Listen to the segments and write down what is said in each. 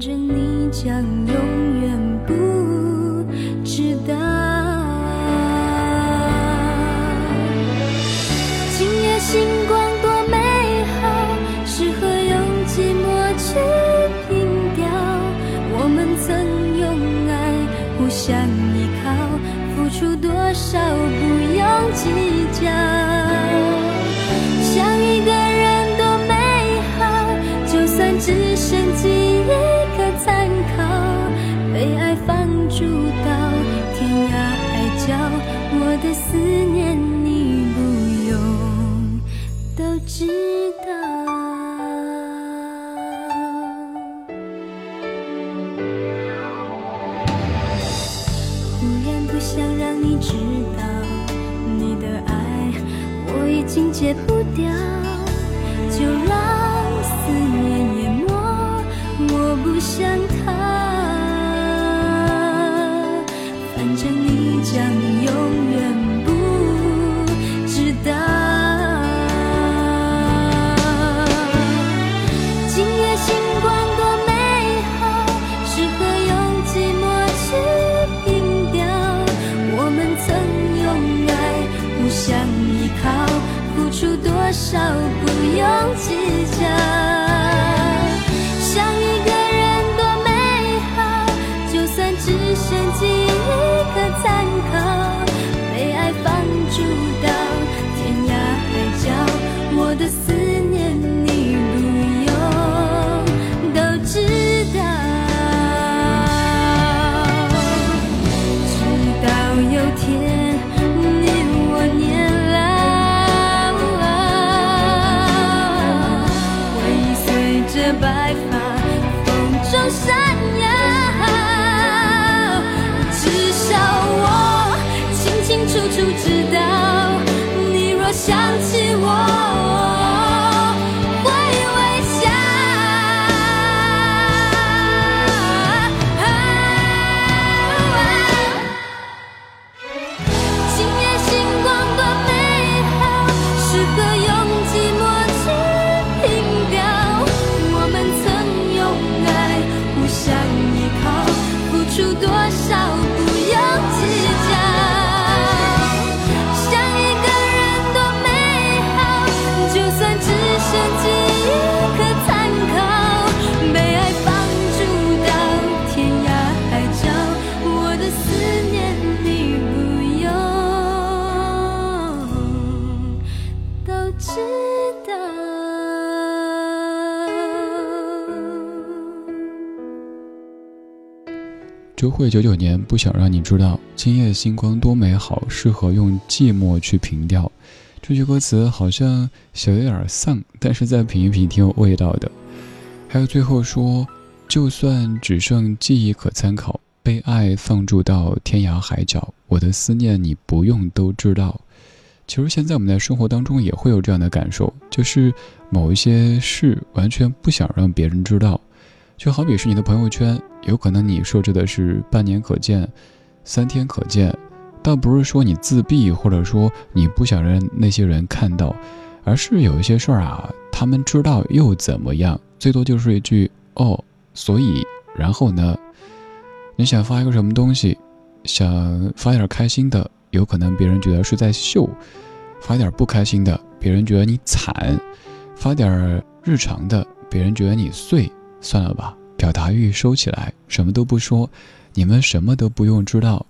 着你将永远。想让你知道你的爱我已经戒不掉就让思念淹没我不想逃。反正你讲周慧九九年不想让你知道，今夜星光多美好，适合用寂寞去平调。这句歌词好像小有点丧，但是再品一品挺有味道的。还有最后说，就算只剩记忆可参考，被爱放逐到天涯海角，我的思念你不用都知道。其实现在我们在生活当中也会有这样的感受，就是某一些事完全不想让别人知道。就好比是你的朋友圈，有可能你设置的是半年可见、三天可见，倒不是说你自闭，或者说你不想让那些人看到，而是有一些事儿啊，他们知道又怎么样？最多就是一句“哦”，所以然后呢？你想发一个什么东西，想发点开心的，有可能别人觉得是在秀；发点不开心的，别人觉得你惨；发点日常的，别人觉得你碎。算了吧，表达欲收起来，什么都不说。你们什么都不用知道。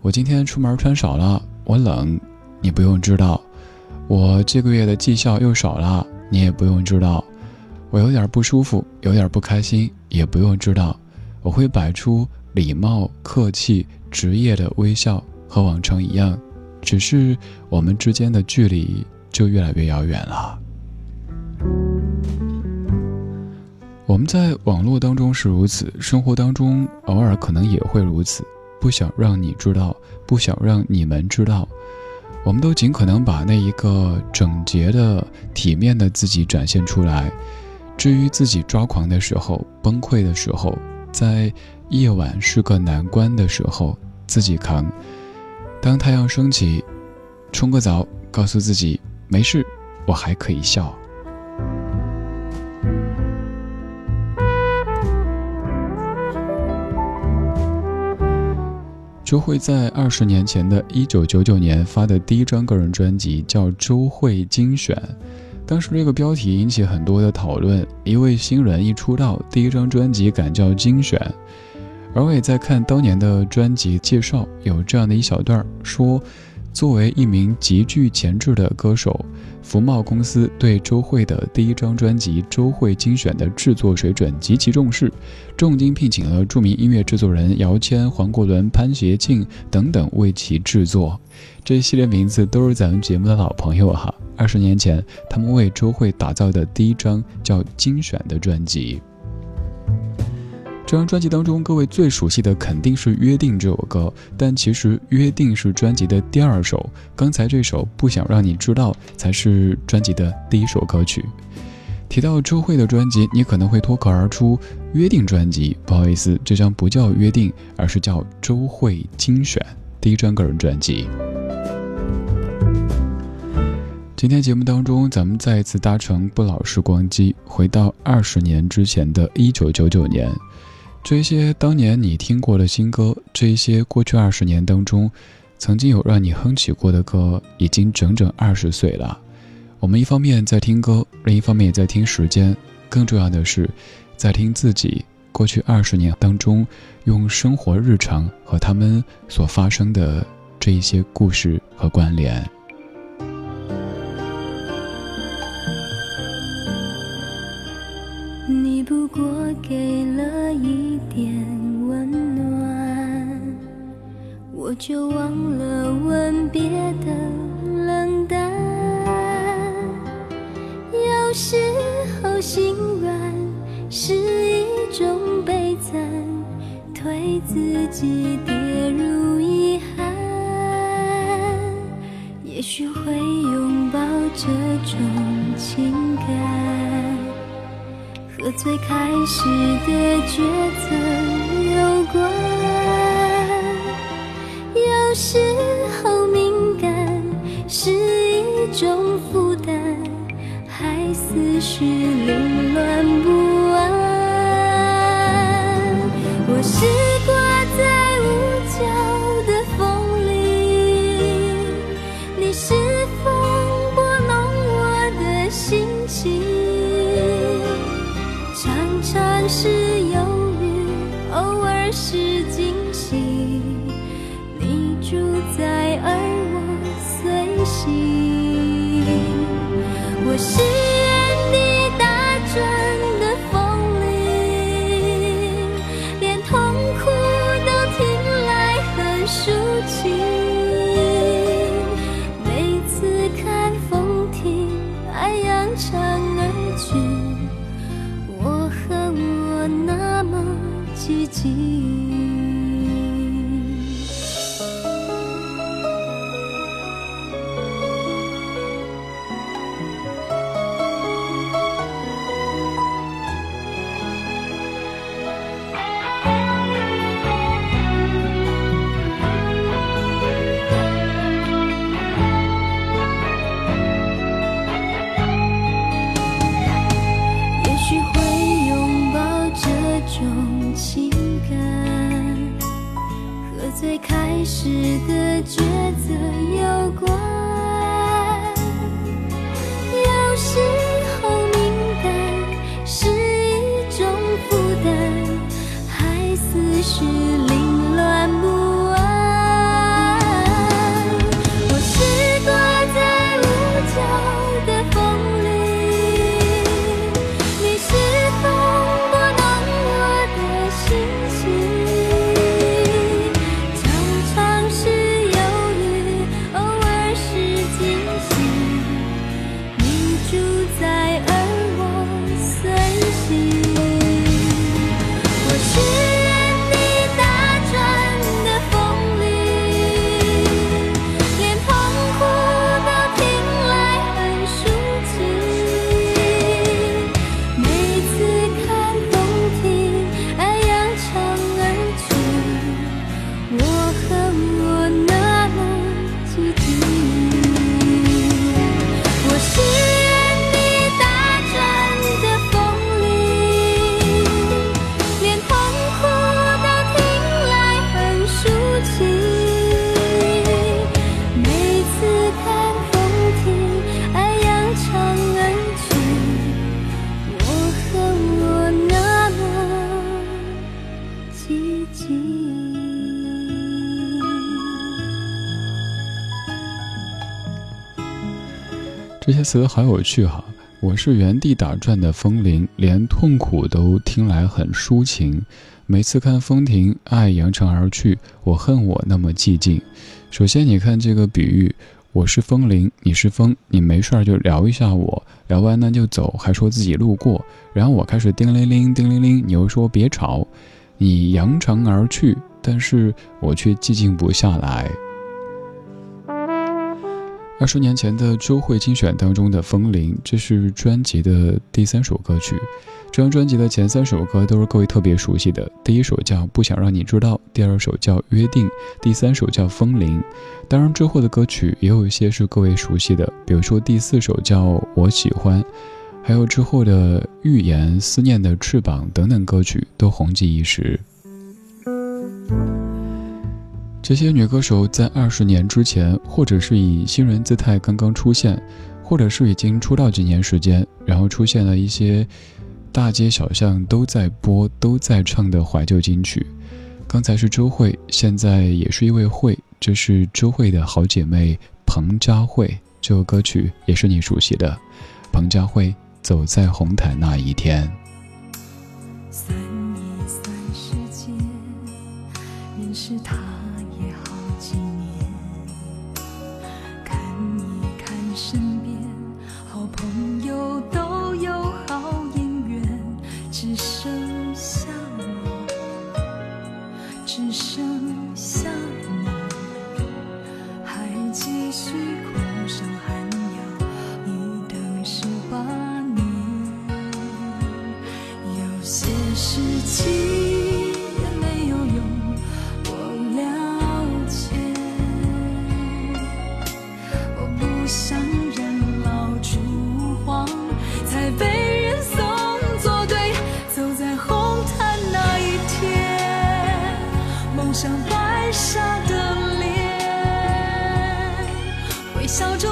我今天出门穿少了，我冷，你不用知道。我这个月的绩效又少了，你也不用知道。我有点不舒服，有点不开心，也不用知道。我会摆出礼貌、客气、职业的微笑，和往常一样，只是我们之间的距离就越来越遥远了。我们在网络当中是如此，生活当中偶尔可能也会如此。不想让你知道，不想让你们知道，我们都尽可能把那一个整洁的、体面的自己展现出来。至于自己抓狂的时候、崩溃的时候，在夜晚是个难关的时候，自己扛。当太阳升起，冲个澡，告诉自己没事，我还可以笑。周慧在二十年前的一九九九年发的第一张个人专辑叫《周慧精选》，当时这个标题引起很多的讨论。一位新人一出道，第一张专辑敢叫精选，而我也在看当年的专辑介绍，有这样的一小段说。作为一名极具潜质的歌手，福茂公司对周蕙的第一张专辑《周蕙精选》的制作水准极其重视，重金聘请了著名音乐制作人姚谦、黄国伦、潘协庆等等为其制作。这一系列名字都是咱们节目的老朋友哈。二十年前，他们为周蕙打造的第一张叫《精选》的专辑。这张专辑当中，各位最熟悉的肯定是《约定》这首歌，但其实《约定》是专辑的第二首，刚才这首《不想让你知道》才是专辑的第一首歌曲。提到周蕙的专辑，你可能会脱口而出《约定》专辑，不好意思，这张不叫《约定》，而是叫《周蕙精选》第一张个人专辑。今天节目当中，咱们再一次搭乘不老时光机，回到二十年之前的一九九九年。这些当年你听过的新歌，这一些过去二十年当中，曾经有让你哼起过的歌，已经整整二十岁了。我们一方面在听歌，另一方面也在听时间，更重要的是，在听自己过去二十年当中，用生活日常和他们所发生的这一些故事和关联。不过给了一点温暖，我就忘了吻别的冷淡。有时候心软是一种悲惨，推自己跌入遗憾，也许会拥抱这种情。和最开始的抉择有关，有时候敏感是一种负担，还思绪凌乱不安。我是这些词好有趣哈！我是原地打转的风铃，连痛苦都听来很抒情。每次看风停，爱扬长而去，我恨我那么寂静。首先，你看这个比喻，我是风铃，你是风，你没事儿就聊一下我，聊完呢就走，还说自己路过。然后我开始叮铃铃，叮铃铃，你又说别吵，你扬长而去，但是我却寂静不下来。二十年前的周慧精选当中的《风铃》，这是专辑的第三首歌曲。这张专辑的前三首歌都是各位特别熟悉的，第一首叫《不想让你知道》，第二首叫《约定》，第三首叫《风铃》。当然之后的歌曲也有一些是各位熟悉的，比如说第四首叫《我喜欢》，还有之后的《预言》《思念的翅膀》等等歌曲都红极一时。这些女歌手在二十年之前，或者是以新人姿态刚刚出现，或者是已经出道几年时间，然后出现了一些大街小巷都在播、都在唱的怀旧金曲。刚才是周慧，现在也是一位慧，这是周慧的好姐妹彭佳慧。这首歌曲也是你熟悉的，彭佳慧走在红毯那一天。认识他也好几年。看一看身像白纱的脸，微笑着。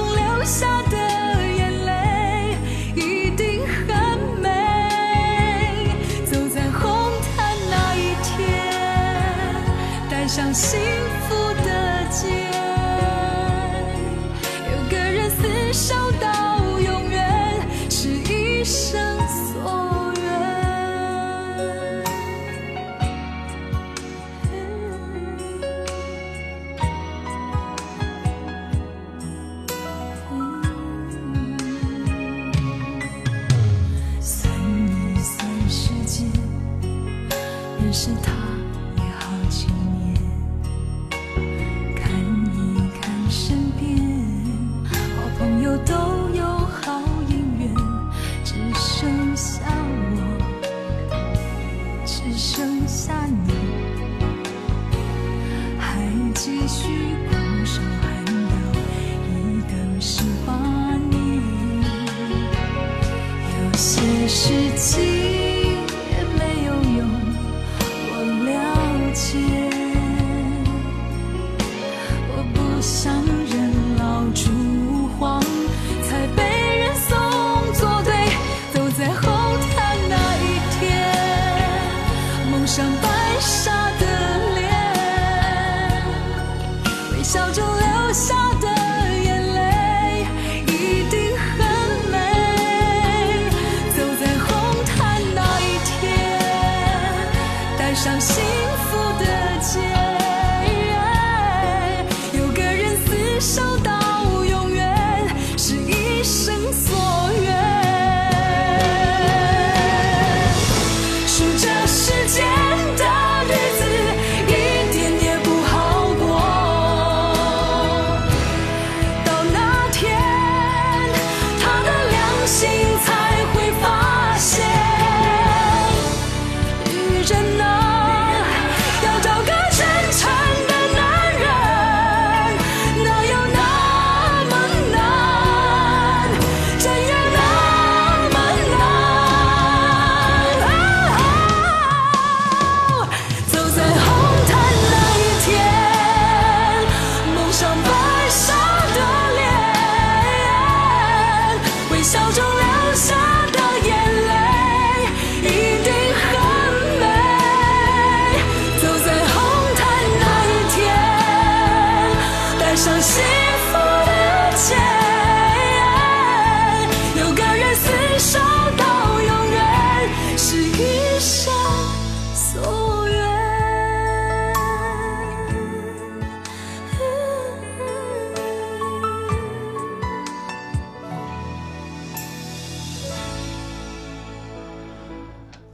上白纱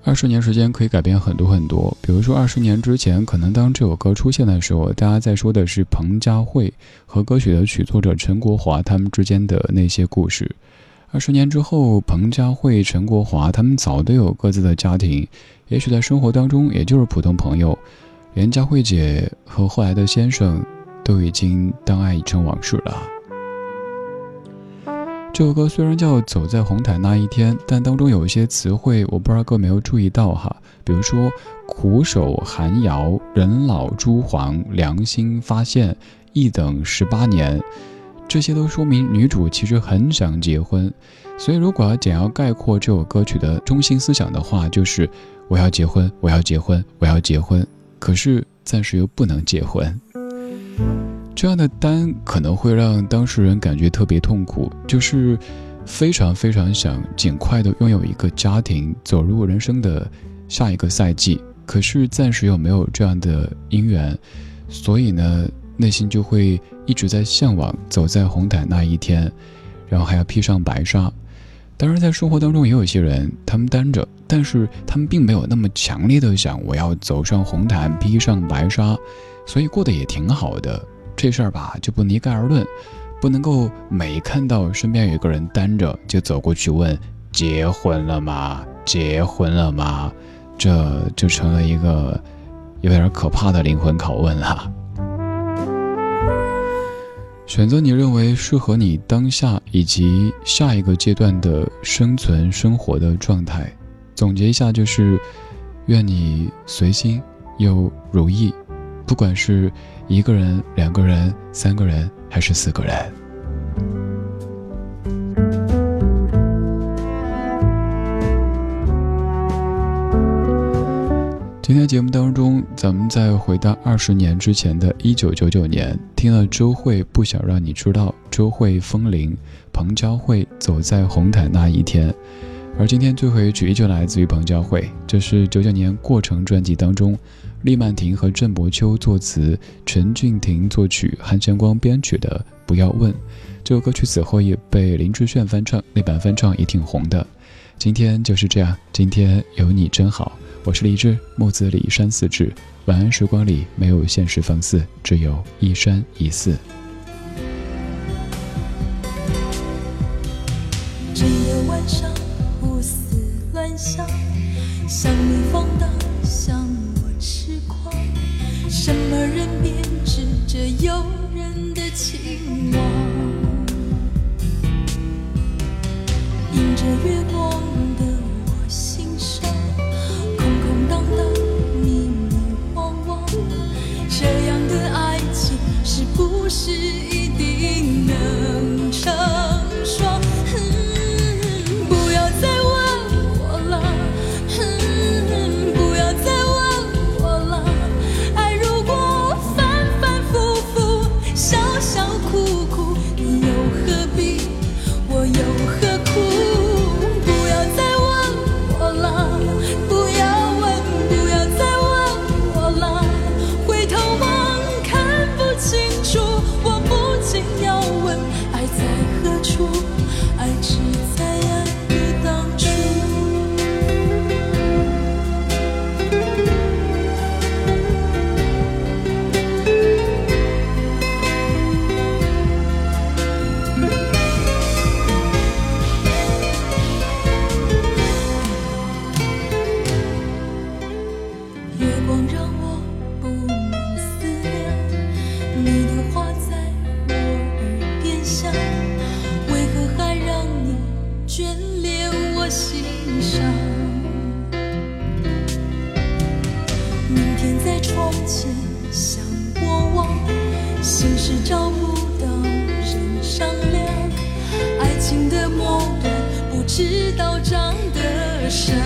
二十年时间可以改变很多很多，比如说二十年之前，可能当这首歌出现的时候，大家在说的是彭佳慧和歌曲的曲作者陈国华他们之间的那些故事。二十年之后，彭佳慧、陈国华他们早都有各自的家庭，也许在生活当中也就是普通朋友。连佳慧姐和后来的先生都已经当爱已成往事了。这首歌虽然叫《走在红毯那一天》，但当中有一些词汇，我不知道各位没有注意到哈。比如说“苦守寒窑”“人老珠黄”“良心发现”“一等十八年”，这些都说明女主其实很想结婚。所以，如果要简要概括这首歌曲的中心思想的话，就是我要结婚，我要结婚，我要结婚。可是暂时又不能结婚。这样的单可能会让当事人感觉特别痛苦，就是非常非常想尽快的拥有一个家庭，走入人生的下一个赛季。可是暂时又没有这样的姻缘，所以呢，内心就会一直在向往走在红毯那一天，然后还要披上白纱。当然，在生活当中也有一些人，他们单着，但是他们并没有那么强烈的想我要走上红毯，披上白纱，所以过得也挺好的。这事儿吧，就不一概而论，不能够每看到身边有一个人单着，就走过去问结婚了吗？结婚了吗？这就成了一个有点可怕的灵魂拷问了。选择你认为适合你当下以及下一个阶段的生存生活的状态，总结一下就是：愿你随心又如意，不管是。一个人、两个人、三个人，还是四个人？今天节目当中，咱们再回到二十年之前的一九九九年，听了周慧不想让你知道，周慧风铃，彭佳慧走在红毯那一天。而今天最后一曲依旧来自于彭佳慧，这是九九年《过程》专辑当中。厉曼婷和郑伯秋作词，陈俊廷作曲，韩全光编曲的《不要问》这首歌曲，此后也被林志炫翻唱，那版翻唱也挺红的。今天就是这样，今天有你真好。我是李志，木子李山四志。晚安时光里没有现实放肆，只有一山一寺。整个晚上胡思乱想，想你放荡，想我痴狂。什么人编织着诱人的情网？迎着月光是悲伤明天在窗前想过往，心事找不到人商量，爱情的末端不知道长得什。